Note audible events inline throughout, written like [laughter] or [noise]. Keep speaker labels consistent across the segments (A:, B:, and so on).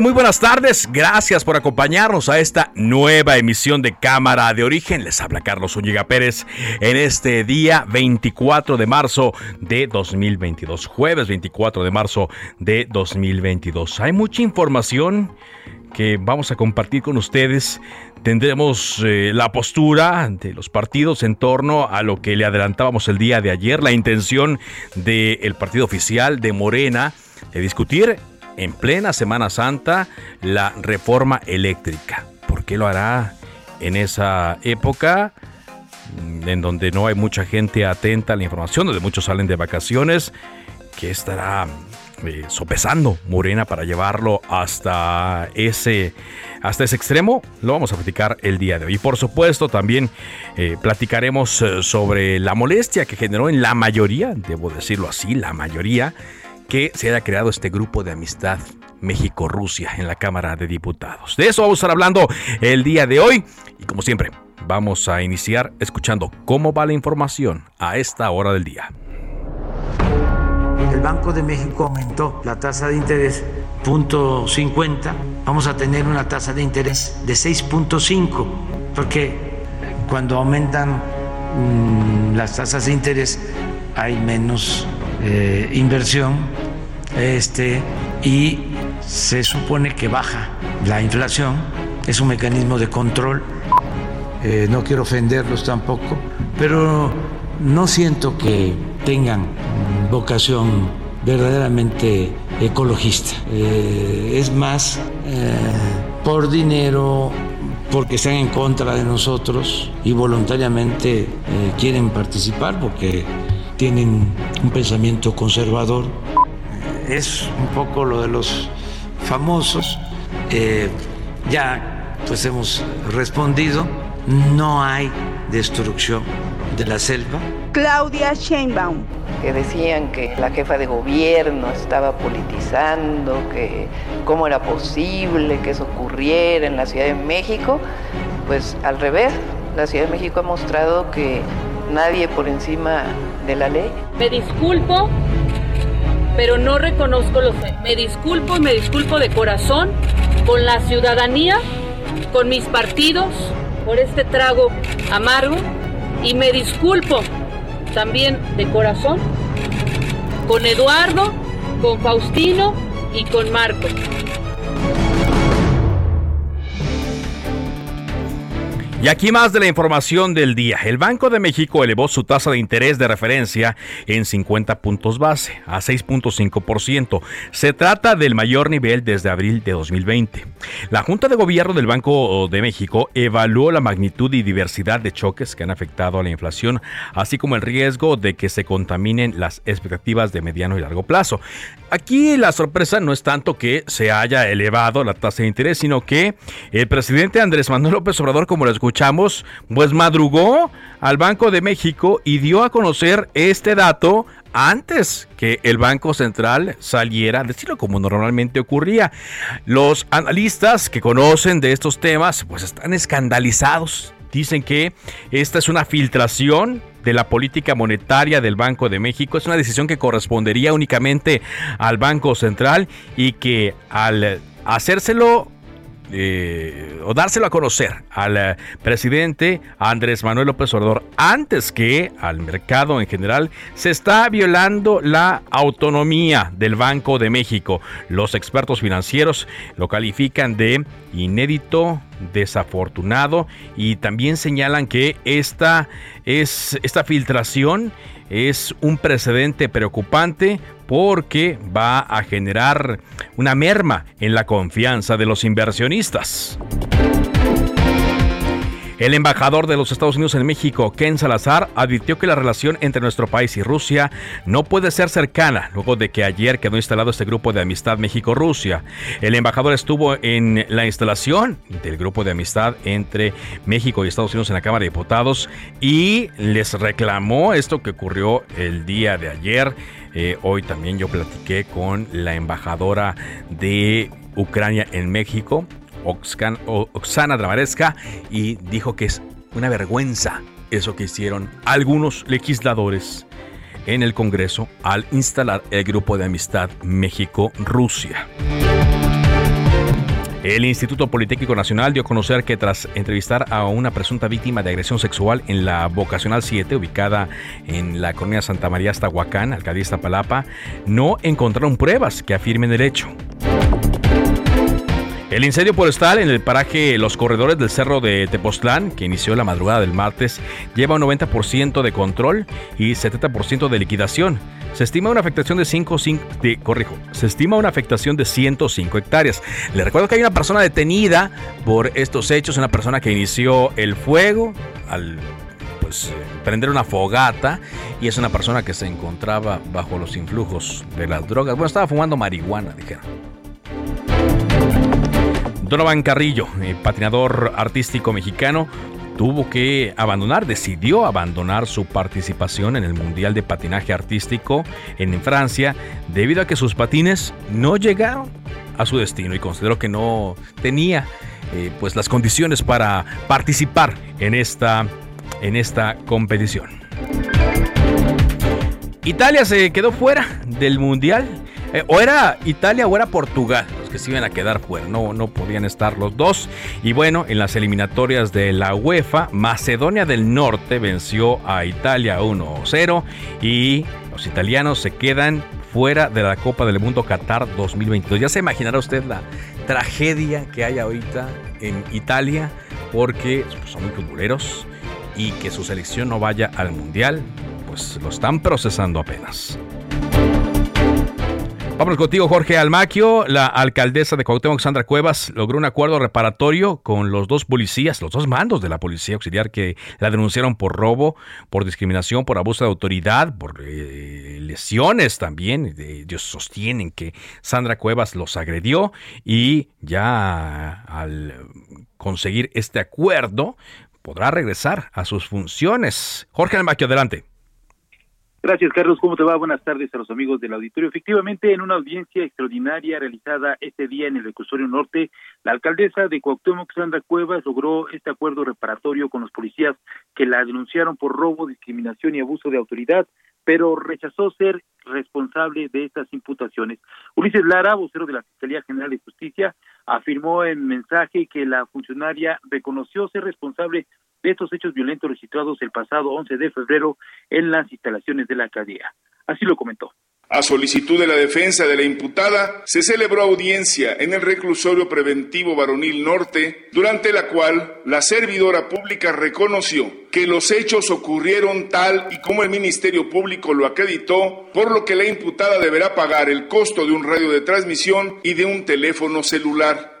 A: Muy buenas tardes. Gracias por acompañarnos a esta nueva emisión de Cámara de Origen. Les habla Carlos Zúñiga Pérez en este día 24 de marzo de 2022. Jueves 24 de marzo de 2022. Hay mucha información que vamos a compartir con ustedes. Tendremos eh, la postura de los partidos en torno a lo que le adelantábamos el día de ayer, la intención del partido oficial de Morena de discutir en plena Semana Santa la reforma eléctrica. ¿Por qué lo hará en esa época? mm, En donde no hay mucha gente atenta a la información, donde muchos salen de vacaciones, que estará eh, sopesando Morena para llevarlo hasta ese, hasta ese extremo, lo vamos a platicar el día de hoy. Y por supuesto también eh, platicaremos eh, sobre la molestia que generó en la mayoría, debo decirlo así, la mayoría, que se haya creado este grupo de amistad México-Rusia en la Cámara de Diputados. De eso vamos a estar hablando el día de hoy y como siempre vamos a iniciar escuchando cómo va la información a esta hora del día.
B: El Banco de México aumentó la tasa de interés punto .50. Vamos a tener una tasa de interés de 6.5 porque cuando aumentan mm, las tasas de interés hay menos eh, inversión este, y se supone que baja la inflación. Es un mecanismo de control. Eh, no quiero ofenderlos tampoco, pero no siento que tengan vocación verdaderamente ecologista. Eh, es más por dinero, porque están en contra de nosotros y voluntariamente quieren participar porque tienen un pensamiento conservador. Es un poco lo de los famosos. Eh, ya pues hemos respondido, no hay destrucción de la selva.
C: Claudia Sheinbaum.
D: que decían que la jefa de gobierno estaba politizando, que cómo era posible que eso ocurriera en la Ciudad de México, pues al revés, la Ciudad de México ha mostrado que nadie por encima la ley.
E: Me disculpo, pero no reconozco los. Me disculpo y me disculpo de corazón con la ciudadanía, con mis partidos, por este trago amargo. Y me disculpo también de corazón con Eduardo, con Faustino y con Marco.
A: Y aquí más de la información del día. El Banco de México elevó su tasa de interés de referencia en 50 puntos base, a 6.5%. Se trata del mayor nivel desde abril de 2020. La Junta de Gobierno del Banco de México evaluó la magnitud y diversidad de choques que han afectado a la inflación, así como el riesgo de que se contaminen las expectativas de mediano y largo plazo. Aquí la sorpresa no es tanto que se haya elevado la tasa de interés, sino que el presidente Andrés Manuel López Obrador, como lo escuchamos, pues madrugó al Banco de México y dio a conocer este dato antes que el Banco Central saliera a decirlo como normalmente ocurría. Los analistas que conocen de estos temas pues están escandalizados. Dicen que esta es una filtración de la política monetaria del Banco de México. Es una decisión que correspondería únicamente al Banco Central y que al hacérselo eh, o dárselo a conocer al eh, presidente Andrés Manuel López Obrador antes que al mercado en general se está violando la autonomía del Banco de México. Los expertos financieros lo califican de inédito, desafortunado y también señalan que esta es esta filtración es un precedente preocupante porque va a generar una merma en la confianza de los inversionistas. El embajador de los Estados Unidos en México, Ken Salazar, advirtió que la relación entre nuestro país y Rusia no puede ser cercana luego de que ayer quedó instalado este grupo de amistad México-Rusia. El embajador estuvo en la instalación del grupo de amistad entre México y Estados Unidos en la Cámara de Diputados y les reclamó esto que ocurrió el día de ayer. Eh, hoy también yo platiqué con la embajadora de Ucrania en México, Oksana Dramareska y dijo que es una vergüenza eso que hicieron algunos legisladores en el Congreso al instalar el grupo de amistad México-Rusia. El Instituto Politécnico Nacional dio a conocer que tras entrevistar a una presunta víctima de agresión sexual en la Vocacional 7, ubicada en la colonia Santa María Aztahuacán, alcaldía Iztapalapa, no encontraron pruebas que afirmen el hecho. El incendio forestal en el paraje Los Corredores del Cerro de Tepoztlán, que inició la madrugada del martes, lleva un 90% de control y 70% de liquidación. Se estima una afectación de 5, de, corrijo, se estima una afectación de 105 hectáreas. Le recuerdo que hay una persona detenida por estos hechos, una persona que inició el fuego al pues prender una fogata y es una persona que se encontraba bajo los influjos de las drogas. Bueno, estaba fumando marihuana, dijeron. Donovan Carrillo, eh, patinador artístico mexicano, tuvo que abandonar, decidió abandonar su participación en el Mundial de Patinaje Artístico en Francia debido a que sus patines no llegaron a su destino y consideró que no tenía eh, pues las condiciones para participar en esta, en esta competición. Italia se quedó fuera del Mundial. Eh, o era Italia o era Portugal que se iban a quedar fuera, no, no podían estar los dos. Y bueno, en las eliminatorias de la UEFA, Macedonia del Norte venció a Italia 1-0 y los italianos se quedan fuera de la Copa del Mundo Qatar 2022. Ya se imaginará usted la tragedia que hay ahorita en Italia porque son muy futboleros y que su selección no vaya al Mundial, pues lo están procesando apenas. Vamos contigo, Jorge Almaquio. La alcaldesa de Cuauhtémoc, Sandra Cuevas, logró un acuerdo reparatorio con los dos policías, los dos mandos de la policía auxiliar que la denunciaron por robo, por discriminación, por abuso de autoridad, por eh, lesiones también. Ellos sostienen que Sandra Cuevas los agredió y ya al conseguir este acuerdo podrá regresar a sus funciones. Jorge Almaquio, adelante.
F: Gracias, Carlos. ¿Cómo te va? Buenas tardes a los amigos del auditorio. Efectivamente, en una audiencia extraordinaria realizada este día en el Recursorio Norte, la alcaldesa de Cuauhtémoc, Sandra Cuevas, logró este acuerdo reparatorio con los policías que la denunciaron por robo, discriminación y abuso de autoridad, pero rechazó ser responsable de estas imputaciones. Ulises Lara, vocero de la Fiscalía General de Justicia, afirmó en mensaje que la funcionaria reconoció ser responsable de estos hechos violentos registrados el pasado 11 de febrero en las instalaciones de la alcaldía. Así lo comentó.
G: A solicitud de la defensa de la imputada, se celebró audiencia en el reclusorio preventivo varonil norte, durante la cual la servidora pública reconoció que los hechos ocurrieron tal y como el Ministerio Público lo acreditó, por lo que la imputada deberá pagar el costo de un radio de transmisión y de un teléfono celular.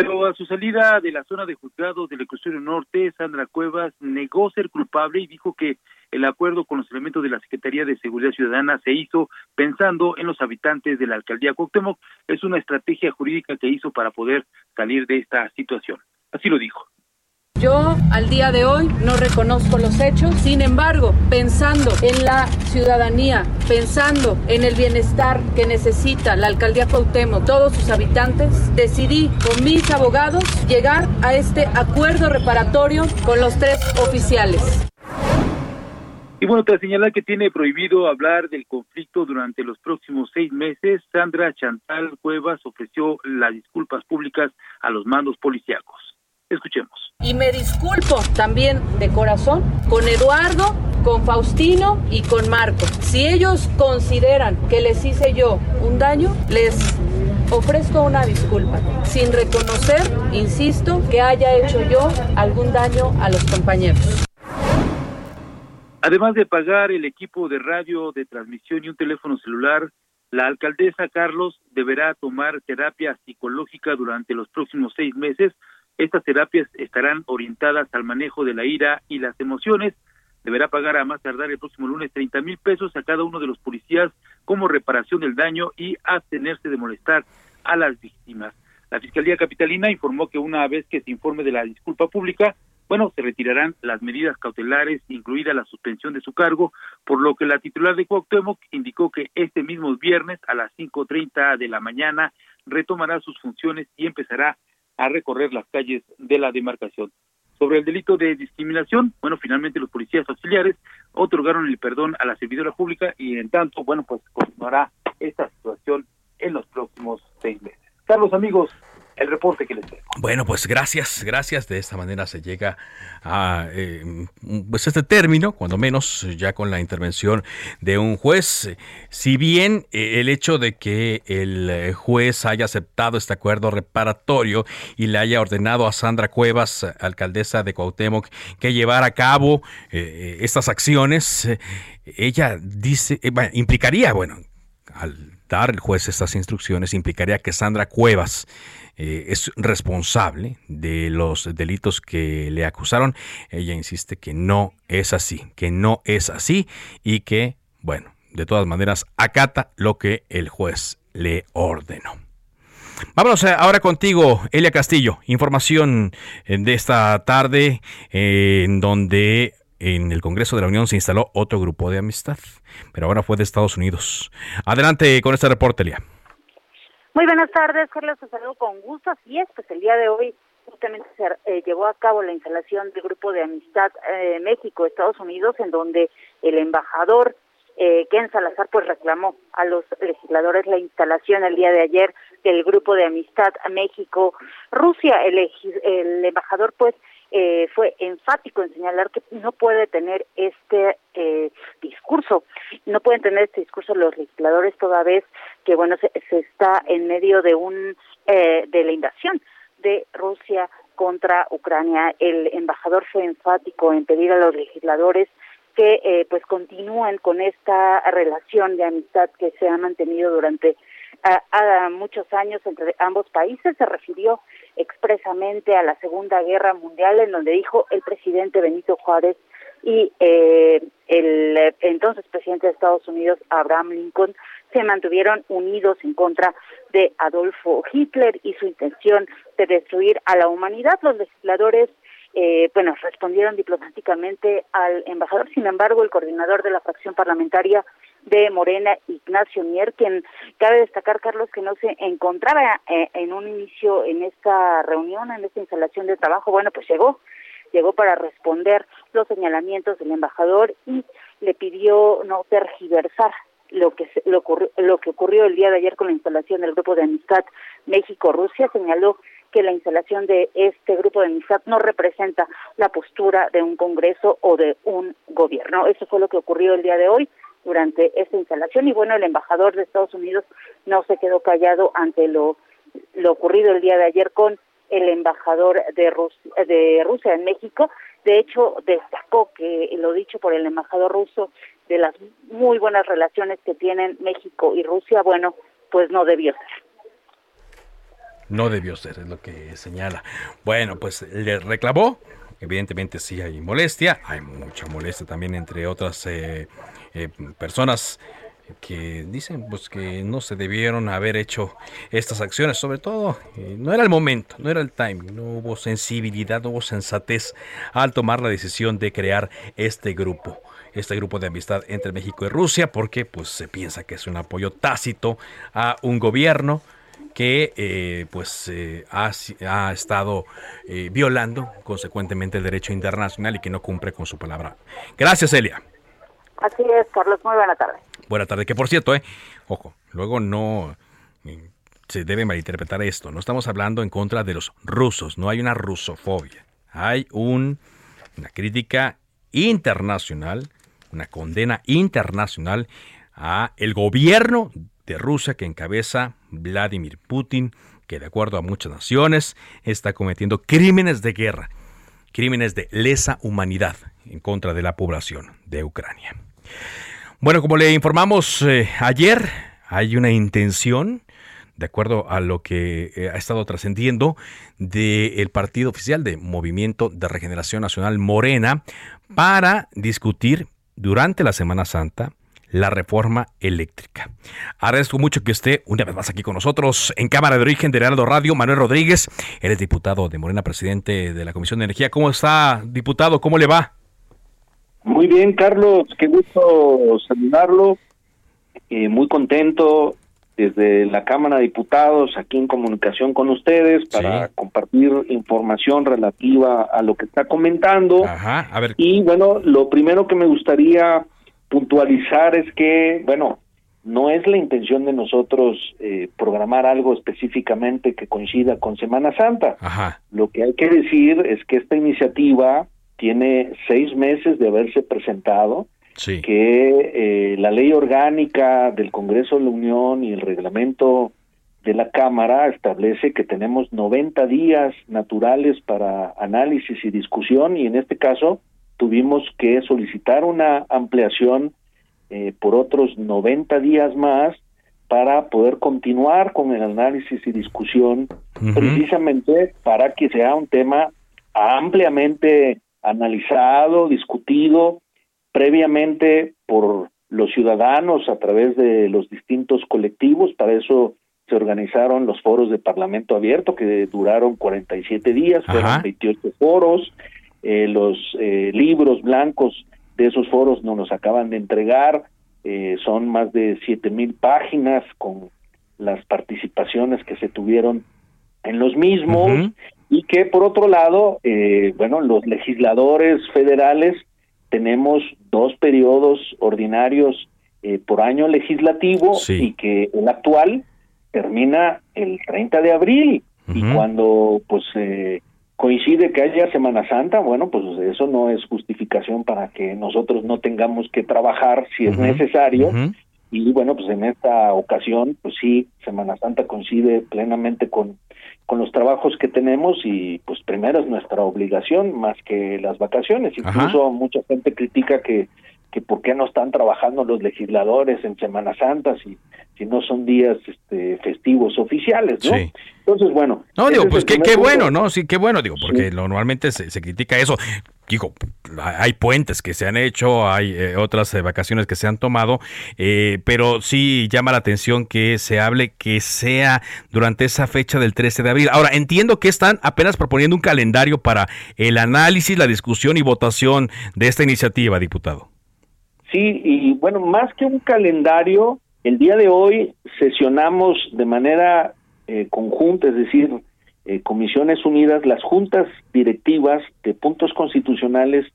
F: Pero a su salida de la zona de juzgados del Reclusorio Norte, Sandra Cuevas negó ser culpable y dijo que el acuerdo con los elementos de la Secretaría de Seguridad Ciudadana se hizo pensando en los habitantes de la alcaldía Cuauhtémoc. Es una estrategia jurídica que hizo para poder salir de esta situación. Así lo dijo.
E: Yo al día de hoy no reconozco los hechos, sin embargo, pensando en la ciudadanía, pensando en el bienestar que necesita la alcaldía Cuauhtémoc, todos sus habitantes, decidí con mis abogados llegar a este acuerdo reparatorio con los tres oficiales.
F: Y bueno, tras señalar que tiene prohibido hablar del conflicto durante los próximos seis meses, Sandra Chantal Cuevas ofreció las disculpas públicas a los mandos policíacos. Escuchemos.
E: Y me disculpo también de corazón con Eduardo, con Faustino y con Marco. Si ellos consideran que les hice yo un daño, les ofrezco una disculpa, sin reconocer, insisto, que haya hecho yo algún daño a los compañeros.
F: Además de pagar el equipo de radio de transmisión y un teléfono celular, la alcaldesa Carlos deberá tomar terapia psicológica durante los próximos seis meses. Estas terapias estarán orientadas al manejo de la ira y las emociones. Deberá pagar a más tardar el próximo lunes 30 mil pesos a cada uno de los policías como reparación del daño y abstenerse de molestar a las víctimas. La Fiscalía Capitalina informó que una vez que se informe de la disculpa pública, bueno, se retirarán las medidas cautelares, incluida la suspensión de su cargo, por lo que la titular de Cuauhtémoc indicó que este mismo viernes a las 5.30 de la mañana retomará sus funciones y empezará a recorrer las calles de la demarcación. Sobre el delito de discriminación, bueno, finalmente los policías auxiliares otorgaron el perdón a la servidora pública y en tanto, bueno, pues continuará esta situación en los próximos seis meses. Carlos, amigos, el reporte que les tengo.
A: Bueno, pues gracias, gracias. De esta manera se llega a eh, pues este término, cuando menos ya con la intervención de un juez. Si bien eh, el hecho de que el eh, juez haya aceptado este acuerdo reparatorio y le haya ordenado a Sandra Cuevas, alcaldesa de Cuauhtémoc, que llevara a cabo estas acciones, ella dice, implicaría, bueno, al dar el juez estas instrucciones implicaría que Sandra Cuevas eh, es responsable de los delitos que le acusaron. Ella insiste que no es así, que no es así y que, bueno, de todas maneras acata lo que el juez le ordenó. Vámonos eh, ahora contigo, Elia Castillo. Información eh, de esta tarde en donde en el Congreso de la Unión se instaló otro grupo de amistad, pero ahora fue de Estados Unidos. Adelante con este reporte, Elia.
H: Muy buenas tardes, Carlos, te saludo con gusto. Así es, pues el día de hoy justamente se eh, llevó a cabo la instalación del Grupo de Amistad eh, México-Estados Unidos, en donde el embajador eh, Ken Salazar pues reclamó a los legisladores la instalación el día de ayer del Grupo de Amistad México-Rusia. El, el embajador pues eh, fue enfático en señalar que no puede tener este eh, discurso, no pueden tener este discurso los legisladores toda vez que bueno se, está en medio de un eh, de la invasión de Rusia contra Ucrania. El embajador fue enfático en pedir a los legisladores que eh, pues continúen con esta relación de amistad que se ha mantenido durante a, muchos años entre ambos países. Se refirió expresamente a la Segunda Guerra Mundial, en donde dijo el presidente Benito Juárez y eh, el eh, entonces presidente de Estados Unidos, Abraham Lincoln, se mantuvieron unidos en contra de Adolfo Hitler y su intención de destruir a la humanidad. Los legisladores eh, bueno, respondieron diplomáticamente al embajador. Sin embargo, el coordinador de la fracción parlamentaria de Morena, Ignacio Mier, quien cabe destacar, Carlos, que no se encontraba eh, en un inicio en esta reunión, en esta instalación de trabajo, bueno, pues llegó, llegó para responder los señalamientos del embajador y le pidió no tergiversar lo que lo, lo que ocurrió el día de ayer con la instalación del grupo de amistad México-Rusia, señaló que la instalación de este grupo de amistad no representa la postura de un Congreso o de un gobierno. Eso fue lo que ocurrió el día de hoy durante esta instalación y bueno, el embajador de Estados Unidos no se quedó callado ante lo, lo ocurrido el día de ayer con el embajador de Rusia, de Rusia en México. De hecho, destacó que lo dicho por el embajador ruso de las muy buenas relaciones que tienen México y Rusia, bueno, pues no debió ser.
A: No debió ser, es lo que señala. Bueno, pues le reclamó. Evidentemente sí hay molestia, hay mucha molestia también entre otras eh, eh, personas que dicen pues que no se debieron haber hecho estas acciones, sobre todo eh, no era el momento, no era el timing, no hubo sensibilidad, no hubo sensatez al tomar la decisión de crear este grupo, este grupo de amistad entre México y Rusia, porque pues se piensa que es un apoyo tácito a un gobierno que eh, pues ha, ha, estado violando consecuentemente el derecho internacional y que no cumple con su palabra. Gracias, Elia.
H: Así es, Carlos. Muy buena tarde.
A: Buena tarde. Que por cierto, eh, ojo, luego no eh, se debe malinterpretar esto. No estamos hablando en contra de los rusos. No hay una rusofobia. Hay un, una crítica internacional, una condena internacional a el gobierno de Rusia que encabeza Vladimir Putin, que de acuerdo a muchas naciones está cometiendo crímenes de guerra, crímenes de lesa humanidad en contra de la población de Ucrania. Bueno, como le informamos eh, ayer, hay una intención, de acuerdo a lo que eh, ha estado trascendiendo, del partido oficial de Movimiento de Regeneración Nacional Morena para discutir durante la Semana Santa la reforma eléctrica. Agradezco mucho que esté una vez más aquí con nosotros en Cámara de Origen de Heraldo Radio, Manuel Rodríguez. Eres diputado de Morena, presidente de la Comisión de Energía. ¿Cómo está, diputado? ¿Cómo le va?
I: Muy bien, Carlos. Qué gusto saludarlo. Eh, muy contento desde la Cámara de Diputados aquí en comunicación con ustedes para compartir información relativa a lo que está comentando.
A: Ajá, a ver.
I: Y bueno, lo primero que me gustaría puntualizar es que, bueno, no es la intención de nosotros eh, programar algo específicamente que coincida con Semana Santa.
A: Ajá.
I: Lo que hay que decir es que esta iniciativa tiene seis meses de haberse presentado,
A: Sí.
I: que eh, la ley orgánica del Congreso de la Unión y el reglamento de la Cámara establece que tenemos 90 días naturales para análisis y discusión y en este caso tuvimos que solicitar una ampliación eh, por otros 90 días más para poder continuar con el análisis y discusión precisamente para que sea un tema ampliamente analizado, discutido previamente por los ciudadanos a través de los distintos colectivos. Para eso se organizaron los foros de Parlamento Abierto que duraron 47 días, fueron
A: Ajá.
I: 28 foros. Eh, los eh, libros blancos de esos foros nos los acaban de entregar. Eh, son más de siete mil páginas con las participaciones que se tuvieron en los mismos. Y que por otro lado, eh, bueno, los legisladores federales tenemos dos periodos ordinarios eh, por año legislativo
A: Sí.
I: y que el actual termina el 30 de abril y cuando pues eh, coincide que haya Semana Santa, bueno, pues eso no es justificación para que nosotros no tengamos que trabajar si es necesario. Y bueno, pues en esta ocasión, pues sí, Semana Santa coincide plenamente con, con los trabajos que tenemos y pues primero es nuestra obligación más que las vacaciones.
A: Ajá.
I: Incluso mucha gente critica que, que por qué no están trabajando los legisladores en Semana Santa si, si no son días este, festivos oficiales, ¿no?
A: Sí.
I: Entonces, bueno.
A: No, digo,
I: es
A: pues qué, bueno, ¿no? Sí, qué bueno, digo, porque lo- normalmente se, se critica eso. Digo, hay puentes que se han hecho, hay eh, otras eh, vacaciones que se han tomado, eh, pero sí llama la atención que se hable que sea durante esa fecha del 13 de abril. Ahora, entiendo que están apenas proponiendo un calendario para el análisis, la discusión y votación de esta iniciativa, diputado.
I: Sí, y bueno, más que un calendario, el día de hoy sesionamos de manera eh, conjunta, es decir, eh, Comisiones Unidas, las juntas directivas de puntos constitucionales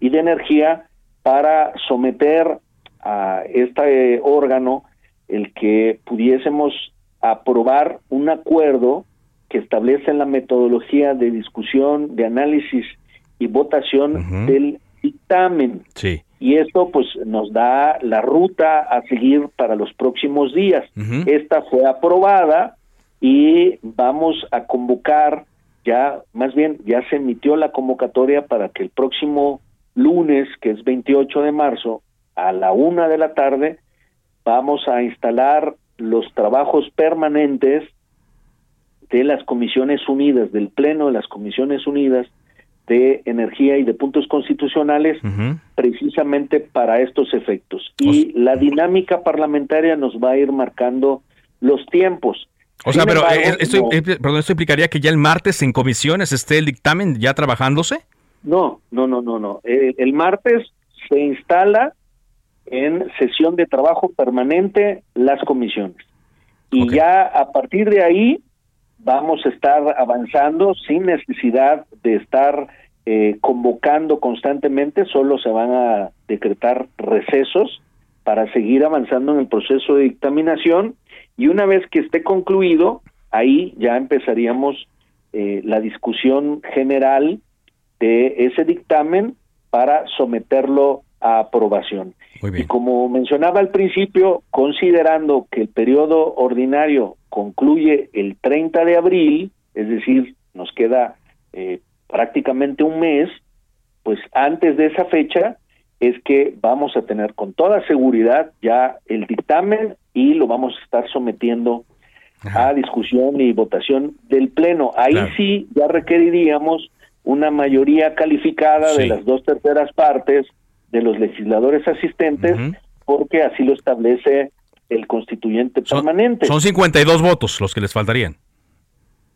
I: y de energía para someter a este órgano el que pudiésemos aprobar un acuerdo que establece la metodología de discusión, de análisis y votación del dictamen
A: Sí.
I: Y esto pues nos da la ruta a seguir para los próximos días. Esta fue aprobada y vamos a convocar ya, más bien ya se emitió la convocatoria para que el próximo lunes, que es 28 de marzo, a la una de la tarde, vamos a instalar los trabajos permanentes de las Comisiones Unidas, del Pleno de las Comisiones Unidas de Energía y de Puntos Constitucionales. Precisamente para estos efectos. Y la dinámica parlamentaria nos va a ir marcando los tiempos.
A: O sea,
I: Sin
A: pero
I: embargo,
A: eh, esto,
I: no-
A: perdón, esto implicaría que ya el martes en comisiones esté el dictamen ya trabajándose.
I: No, no, no, no, no. El martes se instala en sesión de trabajo permanente las comisiones. Y ya a partir de ahí vamos a estar avanzando sin necesidad de estar eh, convocando constantemente, solo se van a decretar recesos para seguir avanzando en el proceso de dictaminación y una vez que esté concluido, ahí ya empezaríamos eh, la discusión general de ese dictamen para someterlo a aprobación. Y como mencionaba al principio, considerando que el periodo ordinario concluye el 30 de abril, es decir, nos queda eh, prácticamente un mes, pues antes de esa fecha es que vamos a tener con toda seguridad ya el dictamen y lo vamos a estar sometiendo a discusión y votación del Pleno. Ahí sí ya requeriríamos una mayoría calificada de las dos terceras partes de los legisladores asistentes, porque así lo establece el constituyente permanente.
A: Son 52 votos los que les faltarían.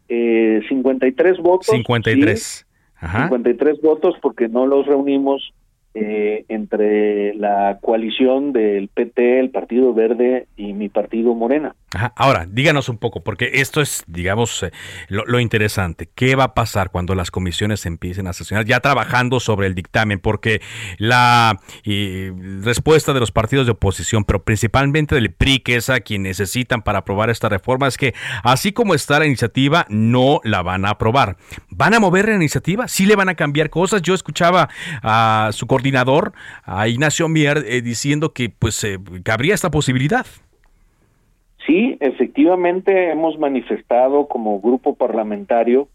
I: Eh, 53 votos.
A: 53.
I: Ajá. 53 votos porque no los reunimos eh, entre la coalición del PT, el Partido Verde y mi partido Morena.
A: Ahora, díganos un poco, porque esto es, digamos, eh, lo, interesante. ¿Qué va a pasar cuando las comisiones empiecen a sesionar ya trabajando sobre el dictamen? Porque la respuesta de los partidos de oposición, pero principalmente del PRI, que es a quien necesitan para aprobar esta reforma, es que así como está la iniciativa, no la van a aprobar. ¿Van a mover la iniciativa? ¿Sí le van a cambiar cosas? Yo escuchaba a su coordinador a Ignacio Mier, eh, diciendo que pues eh, cabría esta posibilidad.
I: Sí, efectivamente hemos manifestado como grupo parlamentario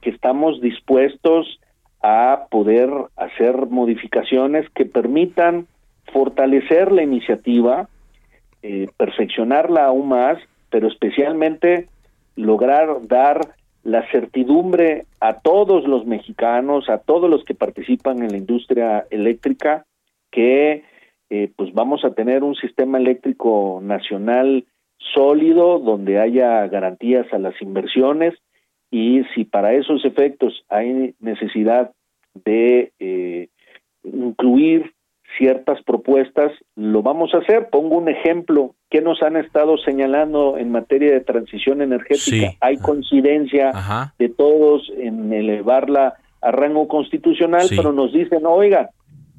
I: que estamos dispuestos a poder hacer modificaciones que permitan fortalecer la iniciativa, eh, perfeccionarla aún más, pero especialmente lograr dar la certidumbre a todos los mexicanos, a todos los que participan en la industria eléctrica, que eh, pues vamos a tener un sistema eléctrico nacional sólido, donde haya garantías a las inversiones y si para esos efectos hay necesidad de eh, incluir ciertas propuestas, lo vamos a hacer. Pongo un ejemplo que nos han estado señalando en materia de transición energética. Hay coincidencia de todos en elevarla a rango constitucional, pero nos dicen, oiga,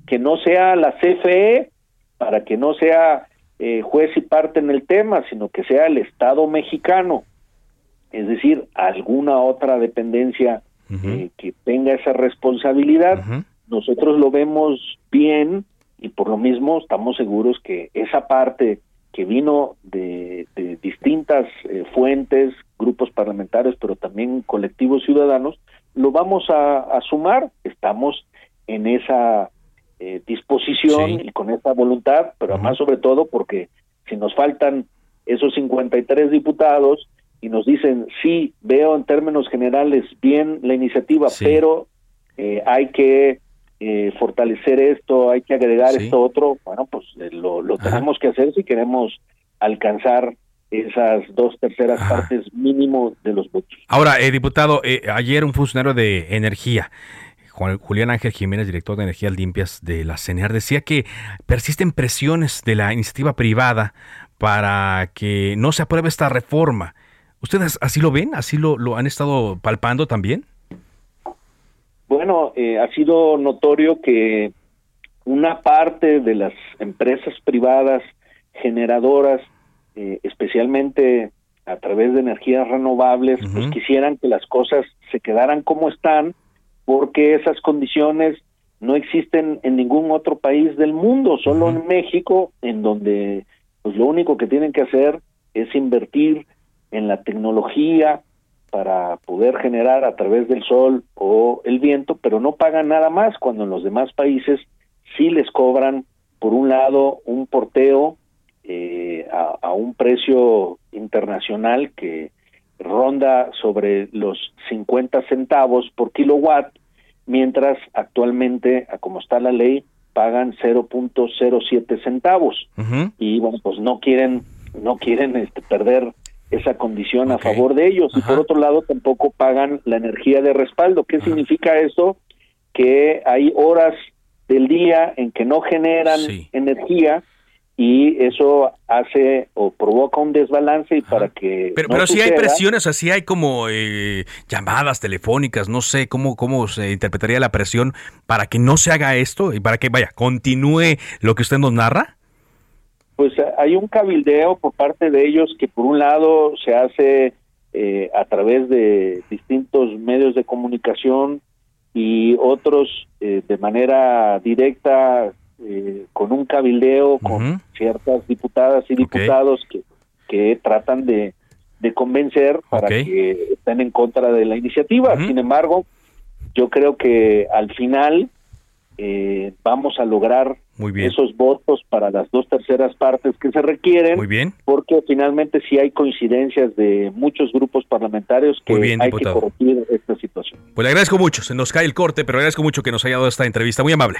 I: que no sea la CFE, para que no sea eh, juez y parte en el tema, sino que sea el Estado mexicano, es decir, alguna otra dependencia eh, que tenga esa responsabilidad. Nosotros lo vemos bien, y por lo mismo estamos seguros que esa parte que vino de, distintas eh, fuentes, grupos parlamentarios, pero también colectivos ciudadanos, lo vamos a, sumar. Estamos en esa eh, disposición y con esa voluntad, pero además sobre todo porque si nos faltan esos 53 diputados y nos dicen, sí, veo en términos generales bien la iniciativa, pero eh, hay que eh, fortalecer esto, hay que agregar esto otro, bueno, pues eh, lo, tenemos que hacer si queremos alcanzar esas dos terceras partes mínimo de los votos.
A: Ahora, eh, diputado, ayer un funcionario de energía, Julián Ángel Jiménez, director de Energías Limpias de la CENER, decía que persisten presiones de la iniciativa privada para que no se apruebe esta reforma. ¿Ustedes así lo ven? ¿Así lo, lo han estado palpando también?
I: Bueno, eh, ha sido notorio que una parte de las empresas privadas generadoras, eh, especialmente a través de energías renovables, pues quisieran que las cosas se quedaran como están, porque esas condiciones no existen en ningún otro país del mundo, solo en México, en donde pues lo único que tienen que hacer es invertir en la tecnología, para poder generar a través del sol o el viento, pero no pagan nada más cuando en los demás países sí les cobran, por un lado, un porteo eh, a, un precio internacional que ronda sobre los 50 centavos por kilowatt, mientras actualmente, a como está la ley, pagan 0.07 centavos. Y bueno, pues no quieren no quieren este, perder esa condición a favor de ellos y por otro lado tampoco pagan la energía de respaldo. ¿Qué significa eso? Que hay horas del día en que no generan energía y eso hace o provoca un desbalance y para que
A: pero, pero si hay presiones así hay como eh, llamadas telefónicas no sé cómo cómo se interpretaría la presión para que no se haga esto y para que vaya continúe lo que usted nos narra.
I: Pues hay un cabildeo por parte de ellos que por un lado se hace eh, a través de distintos medios de comunicación y otros eh, de manera directa eh, con un cabildeo con ciertas diputadas y diputados que, que tratan de, de convencer para que estén en contra de la iniciativa. Sin embargo, yo creo que al final eh, vamos a lograr esos votos para las dos terceras partes que se requieren.
A: Muy bien.
I: Porque finalmente sí hay coincidencias de muchos grupos parlamentarios que hay que corregir esta situación.
A: Pues le agradezco mucho, se nos cae el corte, pero agradezco mucho que nos haya dado esta entrevista. Muy amable.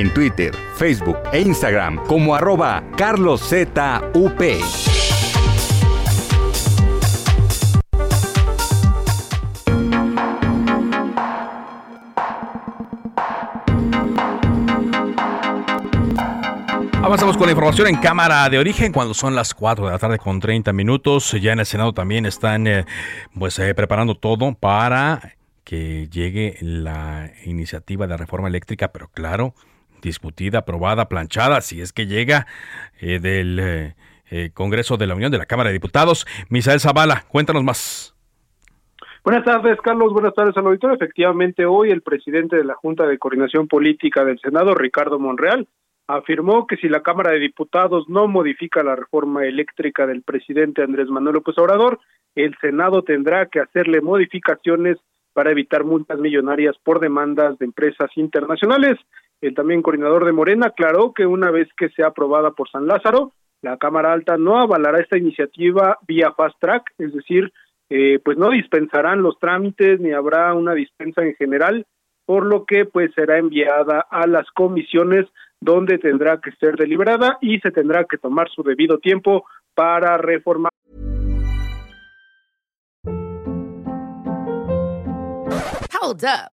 J: en Twitter, Facebook e Instagram como arroba carloszup.
A: Avanzamos con la información en cámara de origen cuando son las 4 de la tarde con 30 minutos. Ya en el Senado también están eh, pues eh, preparando todo para que llegue la iniciativa de reforma eléctrica, pero claro, discutida, aprobada, planchada, si es que llega eh, del Congreso de la Unión de la Cámara de Diputados. Misael Zavala, cuéntanos más.
K: Buenas tardes, Carlos. Buenas tardes al auditorio. Efectivamente, hoy el presidente de la Junta de Coordinación Política del Senado, Ricardo Monreal, afirmó que si la Cámara de Diputados no modifica la reforma eléctrica del presidente Andrés Manuel López Obrador, el Senado tendrá que hacerle modificaciones para evitar multas millonarias por demandas de empresas internacionales. El también coordinador de Morena aclaró que una vez que sea aprobada por San Lázaro, la Cámara Alta no avalará esta iniciativa vía fast track, es decir, eh, pues no dispensarán los trámites ni habrá una dispensa en general, por lo que pues será enviada a las comisiones donde tendrá que ser deliberada y se tendrá que tomar su debido tiempo para reformar.
L: Hold up.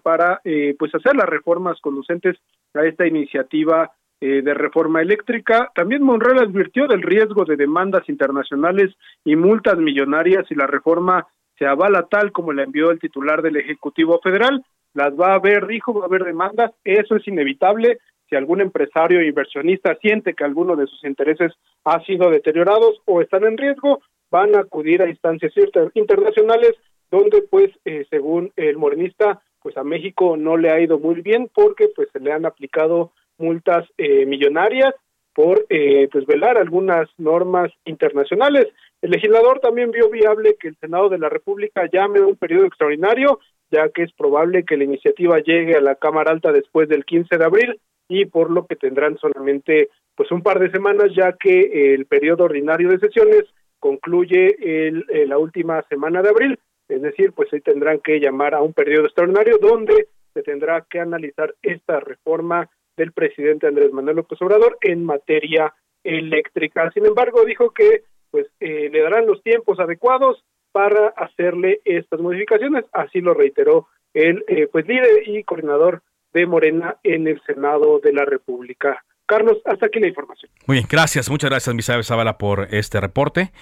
K: Para eh, pues hacer las reformas conducentes a esta iniciativa eh, de reforma eléctrica. También Monreal advirtió del riesgo de demandas internacionales y multas millonarias si la reforma se avala tal como la envió el titular del Ejecutivo Federal. Las va a haber, dijo, va a haber demandas, eso es inevitable, si algún empresario o inversionista siente que alguno de sus intereses ha sido deteriorados o están en riesgo, van a acudir a instancias internacionales donde pues eh, según el morenista pues a México no le ha ido muy bien porque pues se le han aplicado multas eh, millonarias por eh, pues velar algunas normas internacionales. El legislador también vio viable que el Senado de la República llame un periodo extraordinario, ya que es probable que la iniciativa llegue a la Cámara Alta después del 15 de abril y por lo que tendrán solamente pues un par de semanas ya que el periodo ordinario de sesiones concluye el, la última semana de abril, es decir, pues ahí tendrán que llamar a un periodo extraordinario donde se tendrá que analizar esta reforma del presidente Andrés Manuel López Obrador en materia eléctrica. Sin embargo, dijo que pues eh, le darán los tiempos adecuados para hacerle estas modificaciones. Así lo reiteró el eh, pues líder y coordinador de Morena en el Senado de la República. Carlos, hasta aquí la información.
A: Muy bien, gracias, muchas gracias, Misael Zavala, por este reporte.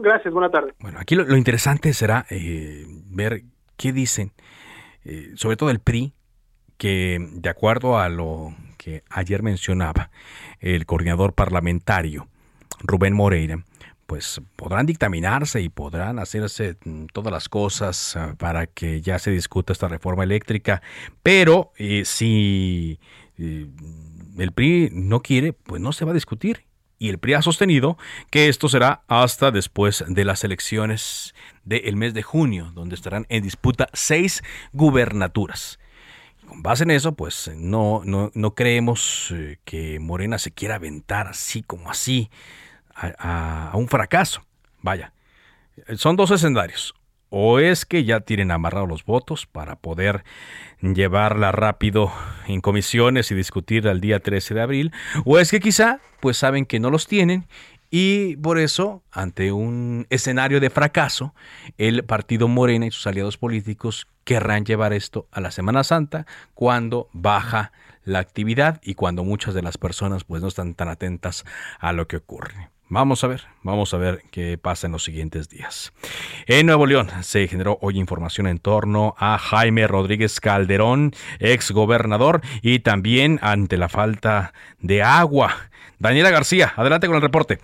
K: Gracias, buena tarde.
A: Bueno, aquí lo, interesante será eh, ver qué dicen, eh, sobre todo el PRI, que de acuerdo a lo que ayer mencionaba el coordinador parlamentario, Rubén Moreira, pues podrán dictaminarse y podrán hacerse mm, todas las cosas ah, para que ya se discuta esta reforma eléctrica, pero eh, si eh, el PRI no quiere, pues no se va a discutir. Y el PRI ha sostenido que esto será hasta después de las elecciones del mes de junio, donde estarán en disputa seis gubernaturas con base en eso, pues no, no, no creemos eh, que Morena se quiera aventar así como así a, un fracaso. Vaya, son dos escenarios. O es que ya tienen amarrados los votos para poder llevarla rápido en comisiones y discutir al día 13 de abril, o es que quizá pues saben que no los tienen y por eso, ante un escenario de fracaso, el partido Morena y sus aliados políticos querrán llevar esto a la Semana Santa cuando baja la actividad y cuando muchas de las personas pues no están tan atentas a lo que ocurre. Vamos a ver, vamos a ver qué pasa en los siguientes días. En Nuevo León se generó hoy información en torno a Jaime Rodríguez Calderón, ex gobernador, y también ante la falta de agua. Daniela García, adelante con el reporte.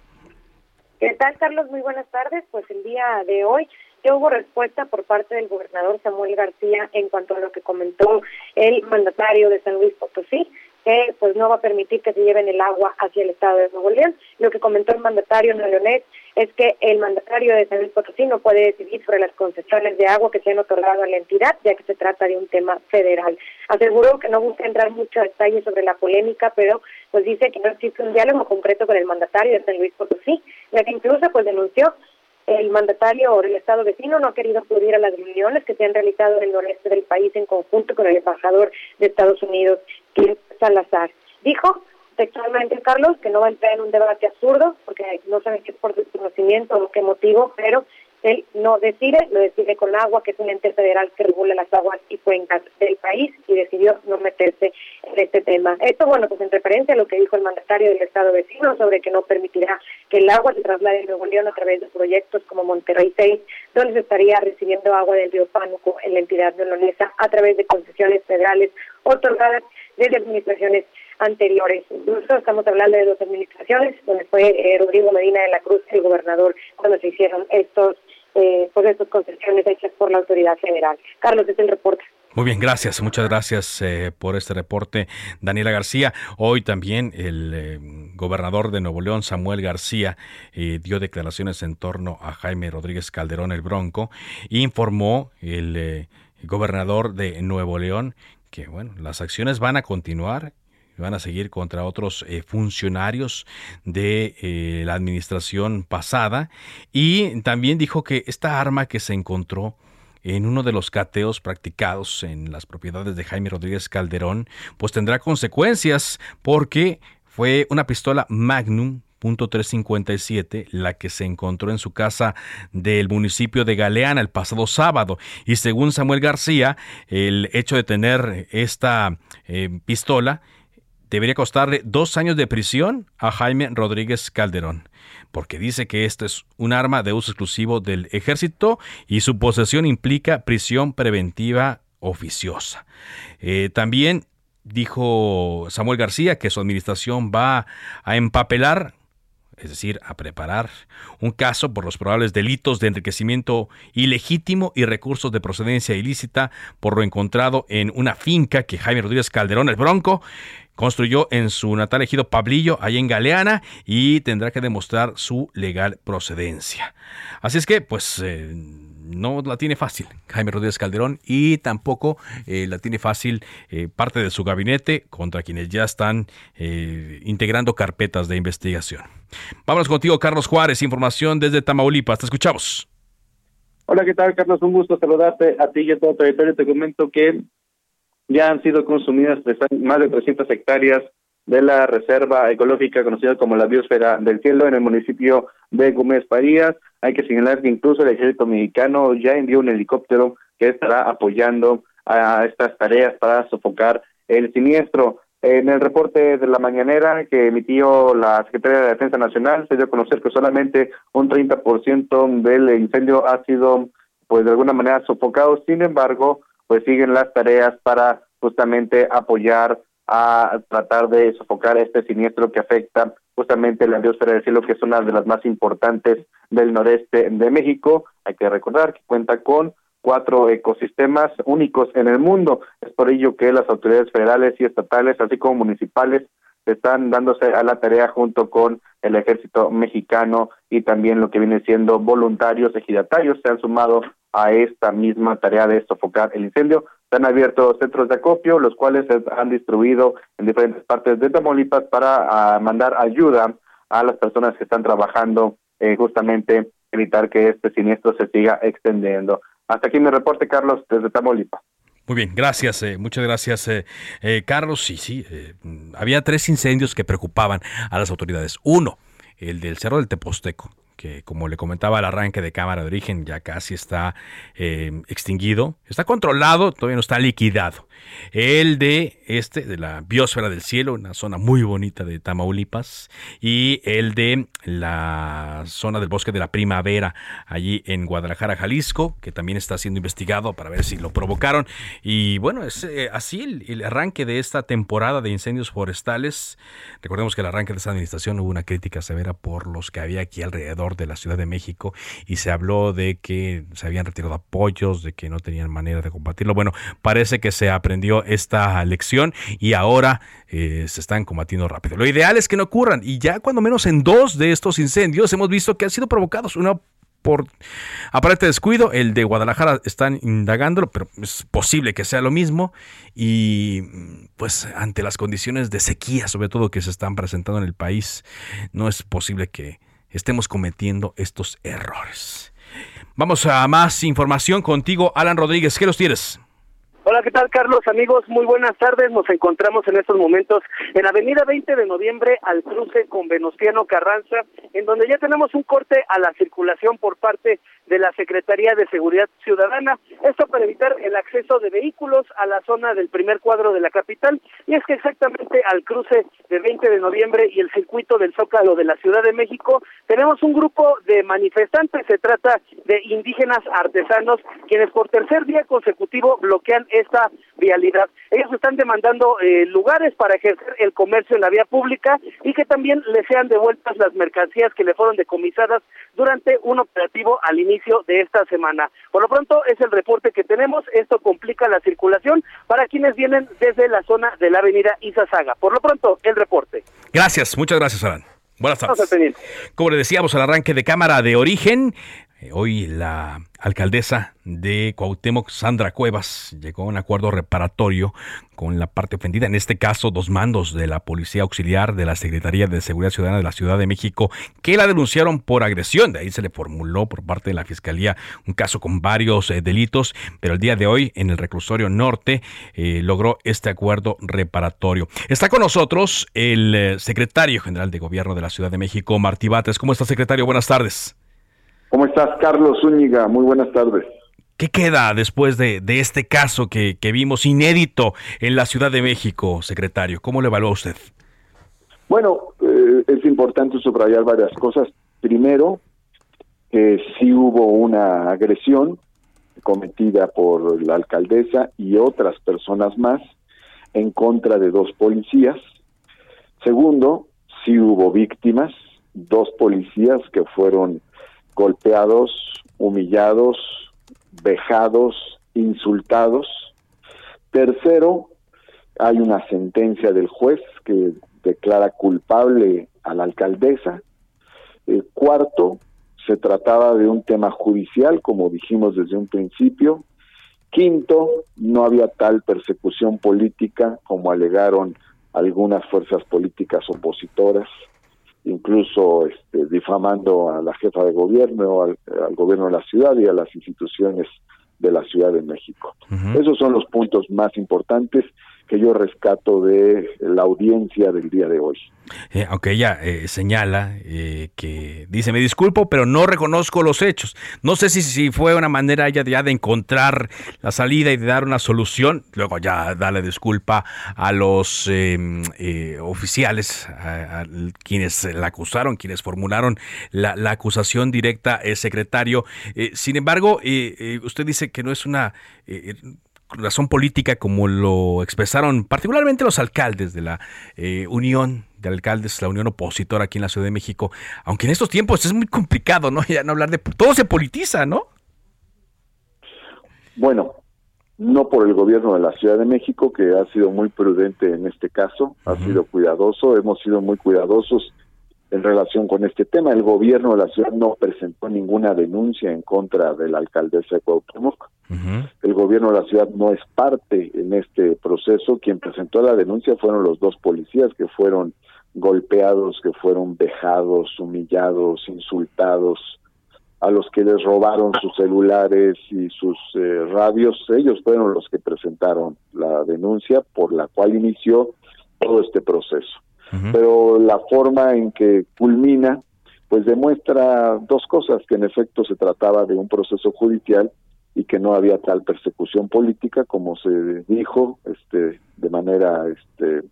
M: ¿Qué tal, Carlos? Muy buenas tardes. Pues el día de hoy ya hubo respuesta por parte del gobernador Samuel García en cuanto a lo que comentó el mandatario de San Luis Potosí que pues no va a permitir que se lleven el agua hacia el estado de Nuevo León. Lo que comentó el mandatario Leonet es que el mandatario de San Luis Potosí no puede decidir sobre las concesiones de agua que se han otorgado a la entidad, ya que se trata de un tema federal. Aseguró que no busca entrar mucho detalle sobre la polémica, pero pues dice que no existe un diálogo concreto con el mandatario de San Luis Potosí, ya que incluso pues denunció el mandatario o el Estado vecino no ha querido acudir a las reuniones que se han realizado en el noreste del país en conjunto con el embajador de Estados Unidos, Kim Salazar. Dijo textualmente, Carlos, que no va a entrar en un debate absurdo, porque no saben qué es por desconocimiento o qué motivo, pero él no decide, lo decide con agua, que es un ente federal que regula las aguas y cuencas del país, y decidió no meterse en este tema. Esto, bueno, pues en referencia a lo que dijo el mandatario del Estado vecino sobre que no permitirá que el agua se traslade a Nuevo León a través de proyectos como Monterrey 6, donde se estaría recibiendo agua del río Pánuco en la entidad neolonesa a través de concesiones federales otorgadas desde administraciones anteriores. Incluso estamos hablando de dos administraciones, donde fue eh, Rodrigo Medina de la Cruz el gobernador cuando se hicieron estos eh, pues estas concesiones hechas por la autoridad federal. Carlos, es el reporte.
A: Muy bien, gracias. Muchas gracias eh, por este reporte, Daniela García. Hoy también el eh, gobernador de Nuevo León, Samuel García, dio declaraciones en torno a Jaime Rodríguez Calderón el Bronco. Informó el gobernador de Nuevo León que bueno, las acciones van a continuar van a seguir contra otros eh, funcionarios de eh, la administración pasada y también dijo que esta arma que se encontró en uno de los cateos practicados en las propiedades de Jaime Rodríguez Calderón, pues tendrá consecuencias porque fue una pistola Magnum .357, la que se encontró en su casa del municipio de Galeana el pasado sábado. Y según Samuel García, el hecho de tener esta eh, pistola debería costarle dos años de prisión a Jaime Rodríguez Calderón, porque dice que esto es un arma de uso exclusivo del ejército y su posesión implica prisión preventiva oficiosa. Eh, también dijo Samuel García que su administración va a empapelar es decir, a preparar un caso por los probables delitos de enriquecimiento ilegítimo y recursos de procedencia ilícita por lo encontrado en una finca que Jaime Rodríguez Calderón, el Bronco, construyó en su natal ejido Pablillo, ahí en Galeana, y tendrá que demostrar su legal procedencia. Así es que, pues, eh, no la tiene fácil Jaime Rodríguez Calderón y tampoco eh, la tiene fácil eh, parte de su gabinete contra quienes ya están integrando carpetas de investigación. Vámonos contigo, Carlos Juárez, información desde Tamaulipas. Te escuchamos.
N: Hola, ¿qué tal, Carlos? Un gusto saludarte a ti y a todo el. Te comento que ya han sido consumidas más de 300 hectáreas de la reserva ecológica conocida como la biosfera del cielo en el municipio de Gómez Parías. Hay que señalar que incluso el ejército mexicano ya envió un helicóptero que estará apoyando a estas tareas para sofocar el siniestro. En el reporte de la mañanera que emitió la Secretaría de Defensa Nacional, se dio a conocer que solamente un 30% del incendio ha sido, pues de alguna manera, sofocado. Sin embargo, pues siguen las tareas para justamente apoyar a tratar de sofocar este siniestro que afecta justamente la biosfera del cielo, que es una de las más importantes del noreste de México. Hay que recordar que cuenta con cuatro ecosistemas únicos en el mundo. Es por ello que las autoridades federales y estatales, así como municipales, están dándose a la tarea junto con el ejército mexicano y también lo que viene siendo voluntarios ejidatarios se han sumado a esta misma tarea de sofocar el incendio. Se han abierto centros de acopio, los cuales se han distribuido en diferentes partes de Tamaulipas para ah, mandar ayuda a las personas que están trabajando eh, justamente evitar que este siniestro se siga extendiendo. Hasta aquí mi reporte, Carlos, desde Tamaulipas.
A: Muy bien, gracias, eh, muchas gracias, eh, eh, Carlos. Sí, sí, había tres incendios que preocupaban a las autoridades. Uno, el del Cerro del Teposteco, que como le comentaba al arranque de cámara de origen ya casi está eh, extinguido, está controlado, todavía no está liquidado. El de este, de la biosfera del cielo, una zona muy bonita de Tamaulipas, y el de la zona del bosque de la primavera, allí en Guadalajara, Jalisco, que también está siendo investigado para ver si lo provocaron. Y bueno, es eh, así el, el arranque de esta temporada de incendios forestales. Recordemos que el arranque de esta administración hubo una crítica severa por los que había aquí alrededor de la Ciudad de México y se habló de que se habían retirado apoyos, de que no tenían manera de combatirlo. Bueno, parece que se aprendió esta lección y ahora eh, se están combatiendo rápido. Lo ideal es que no ocurran y ya cuando menos en dos de estos incendios hemos visto que han sido provocados. Uno por aparente descuido, el de Guadalajara están indagándolo, pero es posible que sea lo mismo y pues ante las condiciones de sequía, sobre todo que se están presentando en el país, no es posible que estemos cometiendo estos errores. Vamos a más información contigo, Alan Rodríguez. ¿Qué los tienes?
O: Hola, ¿qué tal, Carlos? Amigos, muy buenas tardes. Nos encontramos en estos momentos en Avenida 20 de Noviembre al cruce con Venustiano Carranza, en donde ya tenemos un corte a la circulación por parte de la Secretaría de Seguridad Ciudadana. Esto para evitar el acceso de vehículos a la zona del primer cuadro de la capital. Y es que exactamente al cruce de 20 de noviembre y el circuito del Zócalo de la Ciudad de México, tenemos un grupo de manifestantes. Se trata de indígenas artesanos, quienes por tercer día consecutivo bloquean esta vialidad. Ellos están demandando eh, lugares para ejercer el comercio en la vía pública y que también les sean devueltas las mercancías que le fueron decomisadas durante un operativo al inicio de esta semana. Por lo pronto es el reporte que tenemos. Esto complica la circulación para quienes vienen desde la zona de la avenida Izazaga. Por lo pronto, el reporte.
A: Gracias, muchas gracias, Alan. Buenas tardes. Como le decíamos al arranque de cámara de origen, hoy la alcaldesa de Cuauhtémoc, Sandra Cuevas, llegó a un acuerdo reparatorio con la parte ofendida, en este caso dos mandos de la Policía Auxiliar de la Secretaría de Seguridad Ciudadana de la Ciudad de México, que la denunciaron por agresión. De ahí se le formuló por parte de la Fiscalía un caso con varios eh, delitos, pero el día de hoy en el reclusorio norte eh, logró este acuerdo reparatorio. Está con nosotros el secretario general de Gobierno de la Ciudad de México, Martí Bates. ¿Cómo está, secretario? Buenas tardes.
N: ¿Cómo estás, Carlos Zúñiga? Muy buenas tardes.
A: ¿Qué queda después de, de este caso que, que, vimos inédito en la Ciudad de México, secretario? ¿Cómo lo evalúa usted?
N: Bueno, eh, es importante subrayar varias cosas. Primero, que sí hubo una agresión cometida por la alcaldesa y otras personas más en contra de dos policías. Segundo, sí hubo víctimas, dos policías que fueron golpeados, humillados, vejados, insultados. Tercero, hay una sentencia del juez que declara culpable a la alcaldesa. Eh, cuarto, se trataba de un tema judicial, como dijimos desde un principio. Quinto, no había tal persecución política como alegaron algunas fuerzas políticas opositoras incluso este, difamando a la jefa de gobierno, al, gobierno de la ciudad y a las instituciones de la Ciudad de México. Esos son los puntos más importantes
P: que yo rescato de la audiencia del día de hoy.
A: Eh, aunque ella eh, señala eh, que dice, me disculpo, pero no reconozco los hechos. No sé si, si fue una manera ya de, encontrar la salida y de dar una solución. Luego ya darle disculpa a los em, oficiales, a, quienes la acusaron, quienes formularon la, la acusación directa, secretario. sin embargo, usted dice que no es una razón política como lo expresaron particularmente los alcaldes de la eh, Unión de Alcaldes, la Unión Opositora aquí en la Ciudad de México, aunque en estos tiempos es muy complicado, ¿no? [laughs] Ya no hablar de... Todo se politiza, ¿no?
P: Bueno, no por el gobierno de la Ciudad de México, que ha sido muy prudente en este caso, ha sido cuidadoso, hemos sido muy cuidadosos en relación con este tema. El gobierno de la ciudad no presentó ninguna denuncia en contra de la alcaldesa de Cuauhtémoc. El gobierno de la ciudad no es parte en este proceso. Quien presentó la denuncia fueron los dos policías que fueron golpeados, que fueron vejados, humillados, insultados, a los que les robaron sus celulares y sus eh, radios. Ellos fueron los que presentaron la denuncia por la cual inició todo este proceso pero la forma en que culmina pues demuestra dos cosas, que en efecto se trataba de un proceso judicial y que no había tal persecución política como se dijo este de manera este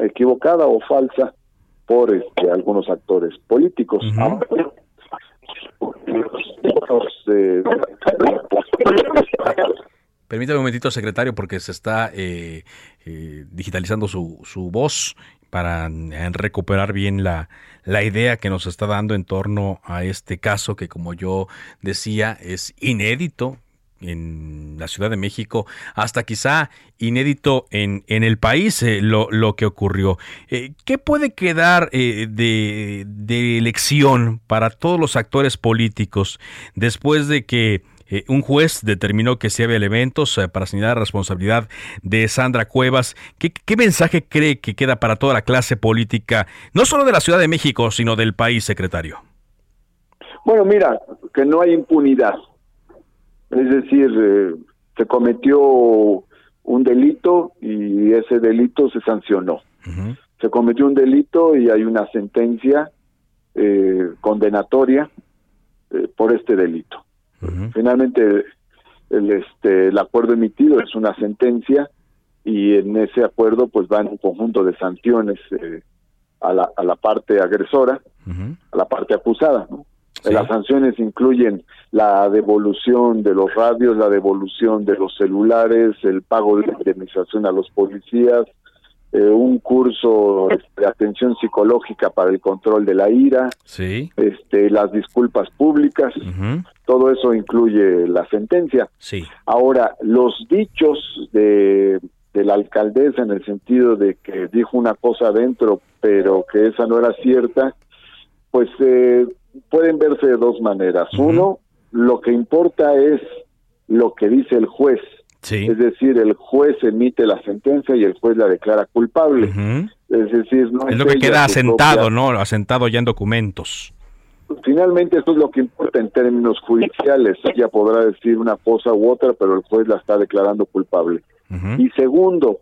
P: equivocada o falsa por este, algunos actores políticos.
A: Permítame un momentito, secretario, porque se está eh, eh, digitalizando su, su voz para recuperar bien la, la idea que nos está dando en torno a este caso que, como yo decía, es inédito en la Ciudad de México, hasta quizá inédito en, en el país eh, lo, lo, que ocurrió. Eh, ¿Qué puede quedar eh, de, de elección para todos los actores políticos después de que eh, un juez determinó que sí había elementos eh, para señalar la responsabilidad de Sandra Cuevas. ¿Qué, mensaje cree que queda para toda la clase política, no solo de la Ciudad de México, sino del país, secretario?
P: Bueno, mira, que no hay impunidad. Es decir, eh, se cometió un delito y ese delito se sancionó. Se cometió un delito y hay una sentencia condenatoria por este delito. Finalmente, el, este, el acuerdo emitido es una sentencia y en ese acuerdo pues van un conjunto de sanciones eh, a, la, a la parte agresora, a la parte acusada. Las sanciones incluyen la devolución de los radios, la devolución de los celulares, el pago de indemnización a los policías, eh, un curso de atención psicológica para el control de la ira,
A: sí.
P: este, las disculpas públicas, todo eso incluye la sentencia.
A: Sí.
P: Ahora, los dichos de, de la alcaldesa en el sentido de que dijo una cosa adentro, pero que esa no era cierta, pues eh, pueden verse de dos maneras. Uno, lo que importa es lo que dice el juez es decir, el juez emite la sentencia y el juez la declara culpable. Es decir, no
A: es, lo que queda asentado, ¿no? Asentado ya en documentos.
P: Finalmente, eso es lo que importa en términos judiciales. Ella podrá decir una cosa u otra, pero el juez la está declarando culpable. Y segundo,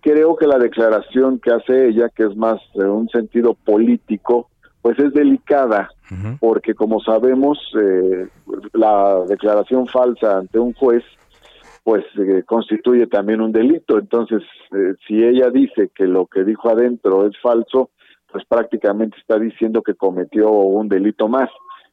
P: creo que la declaración que hace ella, que es más en un sentido político, pues es delicada, porque como sabemos, eh, la declaración falsa ante un juez pues eh, constituye también un delito. Entonces, eh, si ella dice que lo que dijo adentro es falso, pues prácticamente está diciendo que cometió un delito más.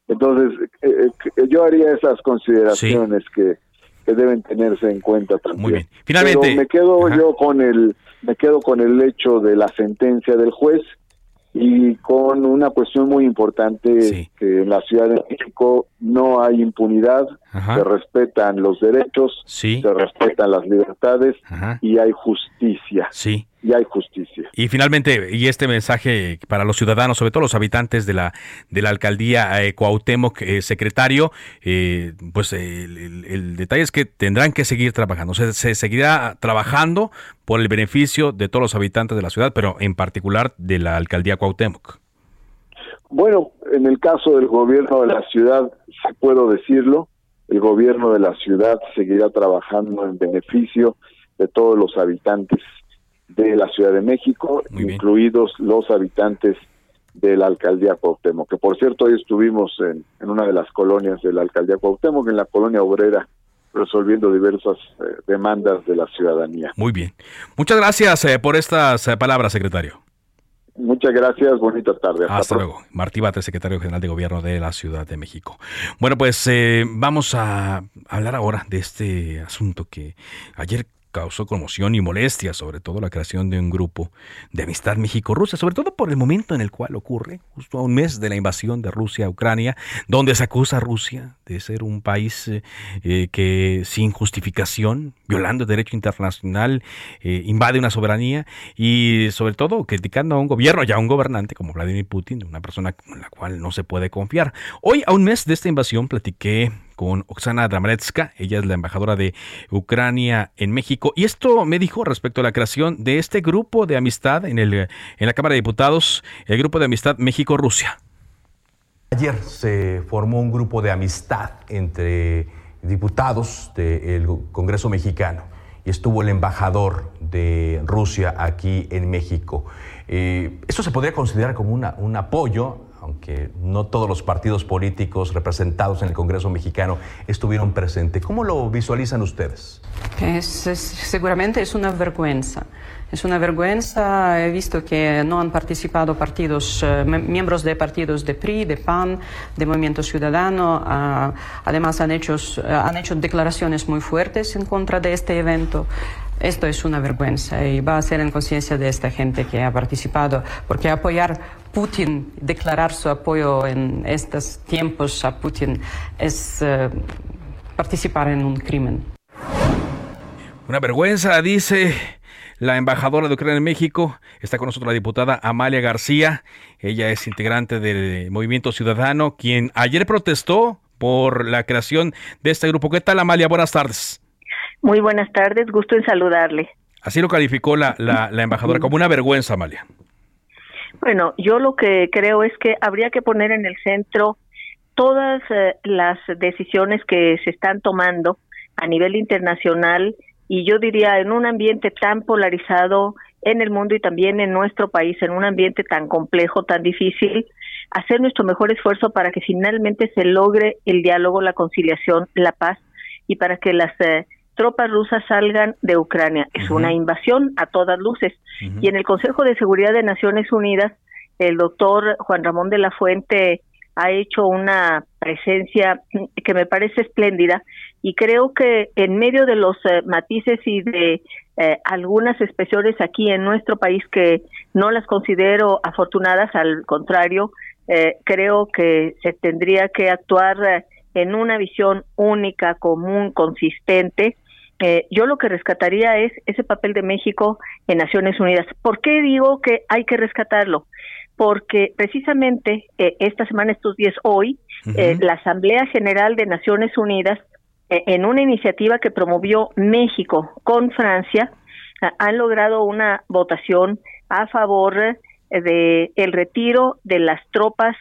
P: Entonces, eh, yo haría esas consideraciones que, que, deben tenerse en cuenta también.
A: Muy bien. Finalmente,
P: me quedo yo con el me quedo con el hecho de la sentencia del juez y con una cuestión muy importante que en la Ciudad de México no hay impunidad, se respetan los derechos, se respetan las libertades y hay justicia.
A: Sí
P: y hay justicia.
A: Y finalmente, y este mensaje para los ciudadanos, sobre todo los habitantes de la de la alcaldía eh, Cuauhtémoc, eh, secretario, eh, pues el, detalle es que tendrán que seguir trabajando, se, se seguirá trabajando por el beneficio de todos los habitantes de la ciudad, pero en particular de la alcaldía Cuauhtémoc.
P: Bueno, en el caso del gobierno de la ciudad, puedo decirlo, el gobierno de la ciudad seguirá trabajando en beneficio de todos los habitantes de la Ciudad de México, incluidos los habitantes de la alcaldía Cuauhtémoc, que por cierto hoy estuvimos en, en una de las colonias de la alcaldía Cuauhtémoc, en la colonia obrera, resolviendo diversas eh, demandas de la ciudadanía.
A: Muy bien. Muchas gracias eh, por estas eh, palabras, secretario.
P: Muchas gracias, bonita tarde.
A: Hasta, luego. Martí Bate, secretario general de Gobierno de la Ciudad de México. Bueno, pues vamos a hablar ahora de este asunto que ayer causó conmoción y molestia, sobre todo la creación de un grupo de amistad México-Rusia, sobre todo por el momento en el cual ocurre, justo a un mes de la invasión de Rusia a Ucrania, donde se acusa a Rusia de ser un país eh, eh, que sin justificación, violando el derecho internacional, eh, invade una soberanía y sobre todo criticando a un gobierno, ya a un gobernante como Vladimir Putin, una persona con la cual no se puede confiar. Hoy, a un mes de esta invasión, platiqué con Oksana Dramalevska, ella es la embajadora de Ucrania en México, y esto me dijo respecto a la creación de este grupo de amistad en, el, en la Cámara de Diputados, el grupo de amistad México-Rusia.
Q: Ayer se formó un grupo de amistad entre diputados del Congreso mexicano y estuvo el embajador de Rusia aquí en México. Eh, esto se podría considerar como una, un apoyo aunque no todos los partidos políticos representados en el Congreso mexicano estuvieron presentes. ¿Cómo lo visualizan ustedes?
R: seguramente es una vergüenza. Es una vergüenza. He visto que no han participado partidos, eh, miembros de partidos de PRI, de PAN, de Movimiento Ciudadano. Ah, además, han hecho, han hecho declaraciones muy fuertes en contra de este evento. Esto es una vergüenza y va a ser en conciencia de esta gente que ha participado, porque apoyar Putin, declarar su apoyo en estos tiempos a Putin es eh, participar en un crimen.
A: Una vergüenza, dice la embajadora de Ucrania en México. Está con nosotros la diputada Amalia García. Ella es integrante del Movimiento Ciudadano, quien ayer protestó por la creación de este grupo. ¿Qué tal, Amalia? Buenas tardes.
S: Muy buenas tardes, gusto en saludarle.
A: Así lo calificó la, la, embajadora como una vergüenza, Amalia.
S: Bueno, yo lo que creo es que habría que poner en el centro todas eh, las decisiones que se están tomando a nivel internacional y yo diría en un ambiente tan polarizado en el mundo y también en nuestro país, en un ambiente tan complejo, tan difícil, hacer nuestro mejor esfuerzo para que finalmente se logre el diálogo, la conciliación, la paz y para que las eh, tropas rusas salgan de Ucrania. Es una invasión a todas luces. Y en el Consejo de Seguridad de Naciones Unidas, el doctor Juan Ramón de la Fuente ha hecho una presencia que me parece espléndida y creo que en medio de los eh, matices y de eh, algunas expresiones aquí en nuestro país que no las considero afortunadas, al contrario, eh, creo que se tendría que actuar en una visión única, común, consistente eh, yo lo que rescataría es ese papel de México en Naciones Unidas. ¿Por qué digo que hay que rescatarlo? Porque precisamente eh, esta semana, estos días, hoy, eh, la Asamblea General de Naciones Unidas, en una iniciativa que promovió México con Francia, han logrado una votación a favor de el retiro de las tropas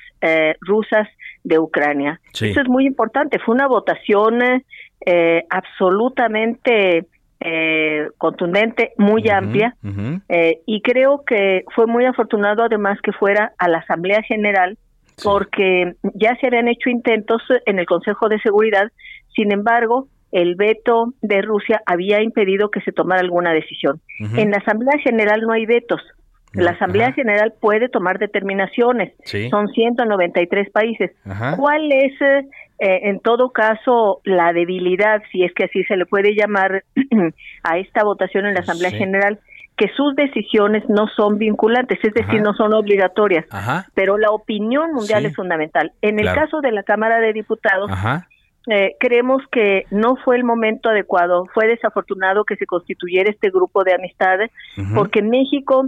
S: rusas de Ucrania. Eso es muy importante. Fue una votación eh, absolutamente eh, contundente, muy amplia, eh, y creo que fue muy afortunado además que fuera a la Asamblea General, porque ya se habían hecho intentos en el Consejo de Seguridad, sin embargo, el veto de Rusia había impedido que se tomara alguna decisión. En la Asamblea General no hay vetos. La Asamblea General puede tomar determinaciones. Son 193 países. ¿Cuál es eh, en todo caso, la debilidad, si es que así se le puede llamar [clears throat] a esta votación en la Asamblea General, que sus decisiones no son vinculantes, es decir, no son obligatorias, pero la opinión mundial es fundamental. En el caso de la Cámara de Diputados, eh, creemos que no fue el momento adecuado, fue desafortunado que se constituyera este grupo de amistades, porque México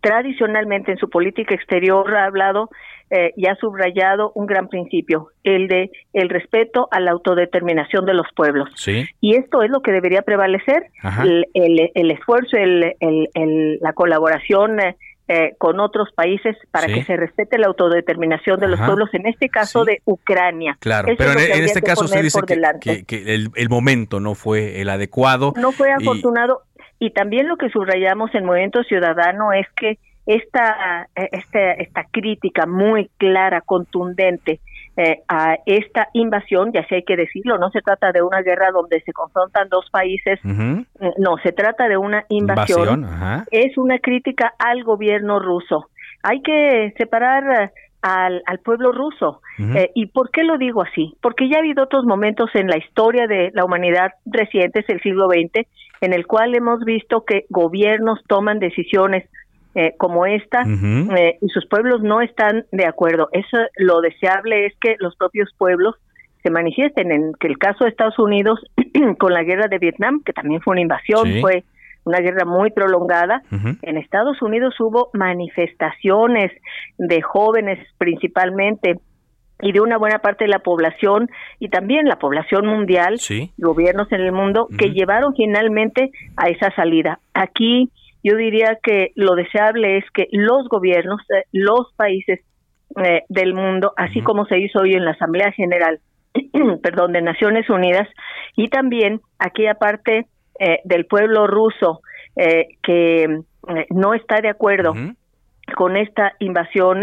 S: tradicionalmente en su política exterior ha hablado eh, y ha subrayado un gran principio, el de el respeto a la autodeterminación de los pueblos. Y esto es lo que debería prevalecer, el, el, esfuerzo, el, la colaboración eh, eh, con otros países para que se respete la autodeterminación de los pueblos, en este caso de Ucrania.
A: Claro, pero en, este caso se dice que, el, momento no fue el adecuado.
S: No fue afortunado Y también lo que subrayamos en Movimiento Ciudadano es que esta, esta, esta crítica muy clara, contundente eh, a esta invasión, ya sé hay que decirlo, no se trata de una guerra donde se confrontan dos países, eh, no, se trata de una invasión, es una crítica al gobierno ruso. Hay que separar al, al pueblo ruso. Eh, ¿Y por qué lo digo así? Porque ya ha habido otros momentos en la historia de la humanidad recientes, el siglo XX, en el cual hemos visto que gobiernos toman decisiones eh, como esta eh, y sus pueblos no están de acuerdo. Eso lo deseable es que los propios pueblos se manifiesten. En que el caso de Estados Unidos [clears throat] con la guerra de Vietnam, que también fue una invasión, fue una guerra muy prolongada. En Estados Unidos hubo manifestaciones de jóvenes principalmente y de una buena parte de la población y también la población mundial, gobiernos en el mundo, que llevaron finalmente a esa salida. Aquí yo diría que lo deseable es que los gobiernos, eh, los países eh, del mundo, así como se hizo hoy en la Asamblea General, [clears throat] perdón, de Naciones Unidas, y también aquella parte eh, del pueblo ruso que no está de acuerdo con esta invasión,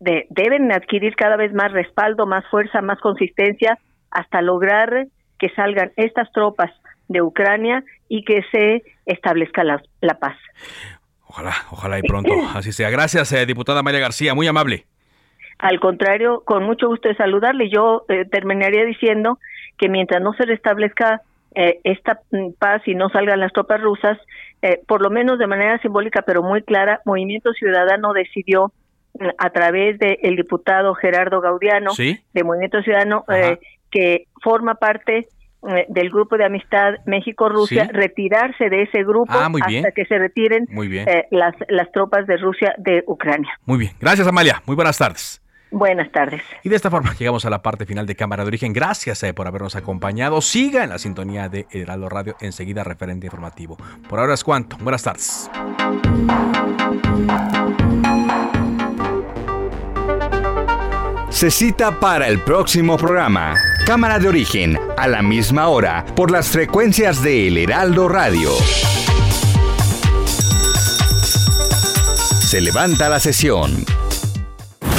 S: deben adquirir cada vez más respaldo, más fuerza, más consistencia, hasta lograr que salgan estas tropas de Ucrania y que se establezca la, paz.
A: Ojalá, ojalá y pronto [clears throat] así sea. Gracias, eh, diputada María García, muy amable.
S: Al contrario, con mucho gusto de saludarle. Yo eh, terminaría diciendo que mientras no se restablezca eh, esta mm, paz y no salgan las tropas rusas, por lo menos de manera simbólica pero muy clara, Movimiento Ciudadano decidió mm, a través del diputado Gerardo Gaudiano de Movimiento Ciudadano que forma parte eh, del grupo de amistad México-Rusia, retirarse de ese grupo
A: ah,
S: hasta que se retiren eh, las, las tropas de Rusia de Ucrania.
A: Muy bien, gracias Amalia, muy buenas tardes.
S: Buenas tardes.
A: Y de esta forma [laughs] llegamos a la parte final de Cámara de Origen. Gracias eh, por habernos acompañado. Siga en la sintonía de Heraldo Radio, enseguida referente informativo. Por ahora es cuanto. Buenas tardes.
J: Se cita para el próximo programa. Cámara de origen, a la misma hora, por las frecuencias de El Heraldo Radio. Se levanta la sesión.